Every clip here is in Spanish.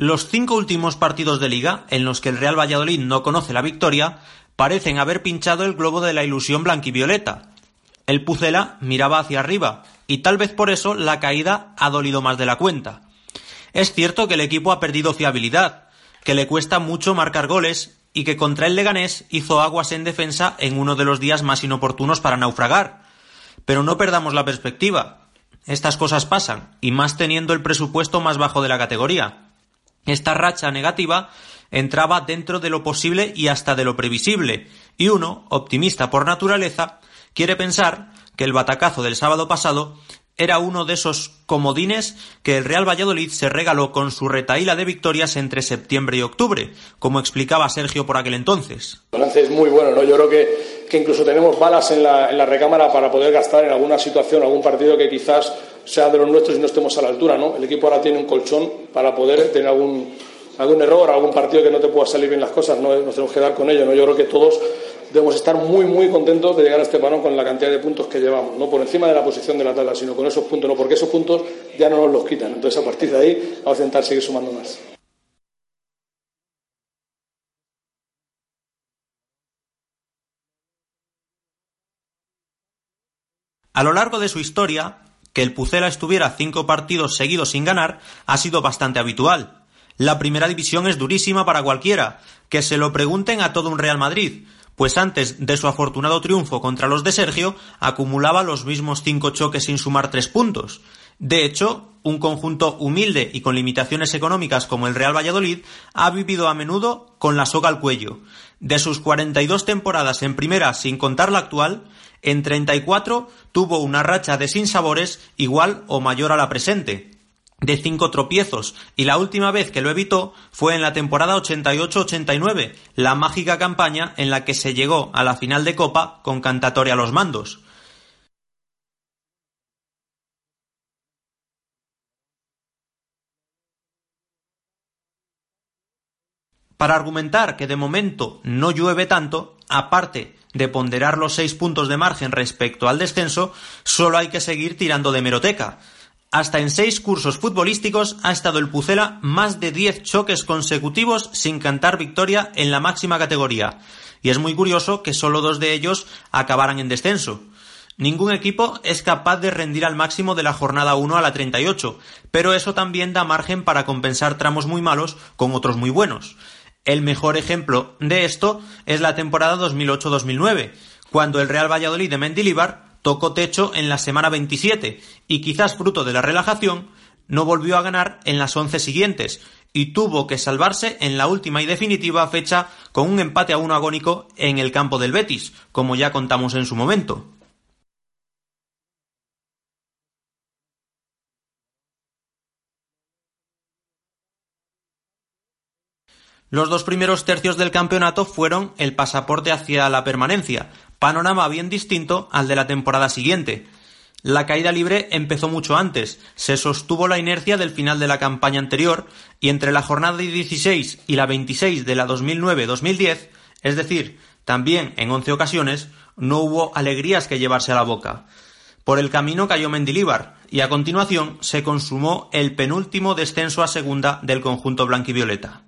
Los cinco últimos partidos de liga, en los que el Real Valladolid no conoce la victoria, parecen haber pinchado el globo de la ilusión blanquivioleta. El Pucela miraba hacia arriba, y tal vez por eso la caída ha dolido más de la cuenta. Es cierto que el equipo ha perdido fiabilidad, que le cuesta mucho marcar goles y que contra el Leganés hizo aguas en defensa en uno de los días más inoportunos para naufragar. Pero no perdamos la perspectiva. Estas cosas pasan, y más teniendo el presupuesto más bajo de la categoría. Esta racha negativa entraba dentro de lo posible y hasta de lo previsible, y uno, optimista por naturaleza, quiere pensar que el batacazo del sábado pasado era uno de esos comodines que el Real Valladolid se regaló con su retaíla de victorias entre septiembre y octubre, como explicaba Sergio por aquel entonces. El balance es muy bueno, ¿no? Yo creo que, que incluso tenemos balas en la, en la, recámara para poder gastar en alguna situación, algún partido que quizás sea de los nuestros y no estemos a la altura, ¿no? El equipo ahora tiene un colchón para poder tener algún, algún error, algún partido que no te pueda salir bien las cosas, no nos tenemos que dar con ello, ¿no? Yo creo que todos debemos estar muy, muy contentos de llegar a este balón con la cantidad de puntos que llevamos, no por encima de la posición de la tabla, sino con esos puntos, no porque esos puntos ya no nos los quitan. Entonces, a partir de ahí, vamos a intentar seguir sumando más. A lo largo de su historia, que el Pucela estuviera cinco partidos seguidos sin ganar ha sido bastante habitual. La primera división es durísima para cualquiera, que se lo pregunten a todo un Real Madrid, pues antes de su afortunado triunfo contra los de Sergio acumulaba los mismos cinco choques sin sumar tres puntos. De hecho, un conjunto humilde y con limitaciones económicas como el Real Valladolid ha vivido a menudo con la soga al cuello. De sus 42 temporadas en primera sin contar la actual, en 34 tuvo una racha de sinsabores igual o mayor a la presente, de cinco tropiezos y la última vez que lo evitó fue en la temporada 88-89, la mágica campaña en la que se llegó a la final de Copa con Cantatoria a los mandos. Para argumentar que de momento no llueve tanto, aparte de ponderar los seis puntos de margen respecto al descenso, solo hay que seguir tirando de meroteca. Hasta en seis cursos futbolísticos ha estado el Pucela más de diez choques consecutivos sin cantar victoria en la máxima categoría, y es muy curioso que solo dos de ellos acabaran en descenso. Ningún equipo es capaz de rendir al máximo de la jornada 1 a la 38, pero eso también da margen para compensar tramos muy malos con otros muy buenos. El mejor ejemplo de esto es la temporada 2008-2009, cuando el Real Valladolid de Mendilibar tocó techo en la semana 27 y quizás fruto de la relajación no volvió a ganar en las once siguientes y tuvo que salvarse en la última y definitiva fecha con un empate a uno agónico en el campo del Betis, como ya contamos en su momento. Los dos primeros tercios del campeonato fueron el pasaporte hacia la permanencia, panorama bien distinto al de la temporada siguiente. La caída libre empezó mucho antes, se sostuvo la inercia del final de la campaña anterior y entre la jornada 16 y la 26 de la 2009-2010, es decir, también en 11 ocasiones, no hubo alegrías que llevarse a la boca. Por el camino cayó Mendilíbar y a continuación se consumó el penúltimo descenso a segunda del conjunto blanquivioleta.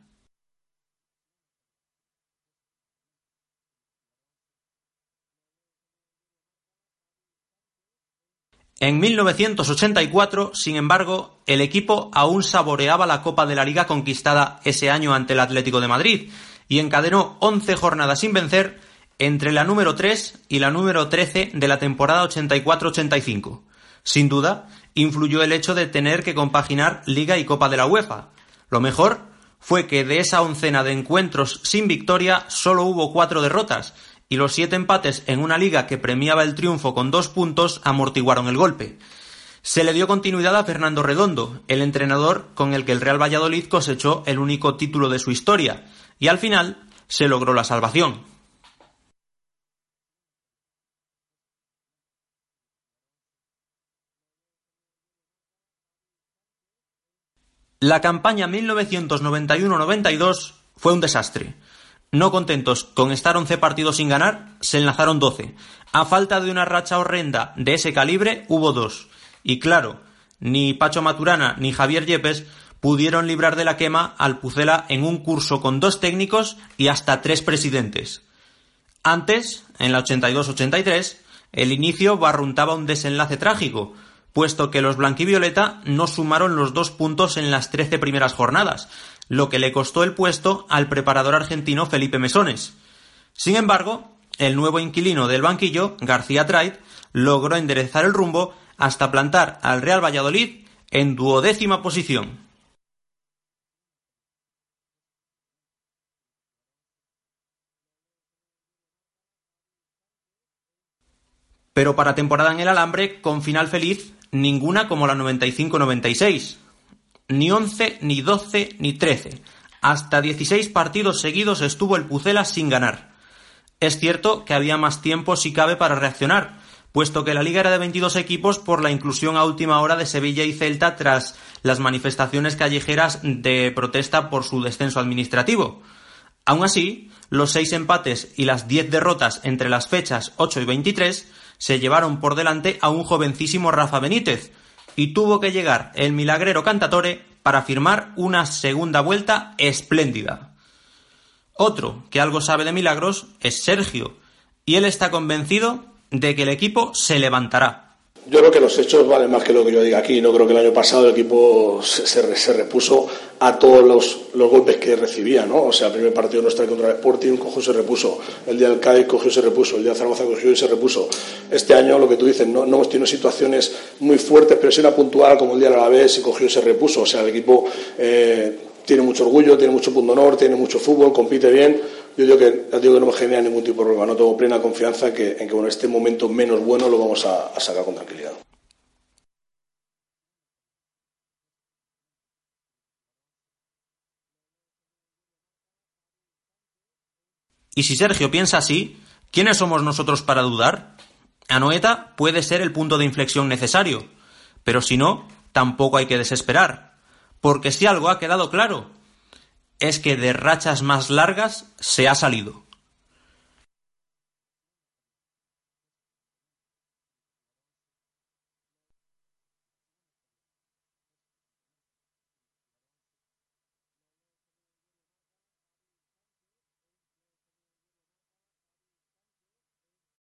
En 1984, sin embargo, el equipo aún saboreaba la Copa de la Liga conquistada ese año ante el Atlético de Madrid y encadenó 11 jornadas sin vencer entre la número 3 y la número 13 de la temporada 84-85. Sin duda, influyó el hecho de tener que compaginar Liga y Copa de la UEFA. Lo mejor fue que de esa oncena de encuentros sin victoria solo hubo cuatro derrotas, y los siete empates en una liga que premiaba el triunfo con dos puntos amortiguaron el golpe. Se le dio continuidad a Fernando Redondo, el entrenador con el que el Real Valladolid cosechó el único título de su historia, y al final se logró la salvación. La campaña 1991-92 fue un desastre. No contentos con estar 11 partidos sin ganar, se enlazaron 12. A falta de una racha horrenda de ese calibre, hubo dos. Y claro, ni Pacho Maturana ni Javier Yepes pudieron librar de la quema al Pucela en un curso con dos técnicos y hasta tres presidentes. Antes, en la 82-83, el inicio barruntaba un desenlace trágico, puesto que los blanquivioleta no sumaron los dos puntos en las trece primeras jornadas, lo que le costó el puesto al preparador argentino Felipe Mesones. Sin embargo, el nuevo inquilino del banquillo, García Trait, logró enderezar el rumbo hasta plantar al Real Valladolid en duodécima posición. Pero para temporada en el alambre, con final feliz, ninguna como la 95-96. Ni 11, ni 12, ni 13. Hasta 16 partidos seguidos estuvo el Pucela sin ganar. Es cierto que había más tiempo si cabe para reaccionar, puesto que la liga era de 22 equipos por la inclusión a última hora de Sevilla y Celta tras las manifestaciones callejeras de protesta por su descenso administrativo. Aún así, los seis empates y las diez derrotas entre las fechas 8 y 23 se llevaron por delante a un jovencísimo Rafa Benítez, y tuvo que llegar el milagrero Cantatore para firmar una segunda vuelta espléndida. Otro que algo sabe de milagros es Sergio, y él está convencido de que el equipo se levantará. Yo creo que los hechos valen más que lo que yo diga aquí. No creo que el año pasado el equipo se, se, repuso a todos los, los, golpes que recibía, ¿no? O sea, el primer partido nuestro contra el Sporting cogió y se repuso. El día del Cádiz cogió y se repuso. El día de Zaragoza cogió y se repuso. Este año, lo que tú dices, no, no hemos tenido situaciones muy fuertes, pero sí una puntual como el día de la vez y cogió y se repuso. O sea, el equipo eh, tiene mucho orgullo, tiene mucho punto honor, tiene mucho fútbol, compite bien yo digo que, no me genera ningún tipo de problema. No tengo plena confianza en que, en que bueno, este momento menos bueno lo vamos a, a sacar con tranquilidad. Y si Sergio piensa así, ¿quiénes somos nosotros para dudar? Anoeta puede ser el punto de inflexión necesario, pero si no, tampoco hay que desesperar, porque si algo ha quedado claro, es que de rachas más largas se ha salido.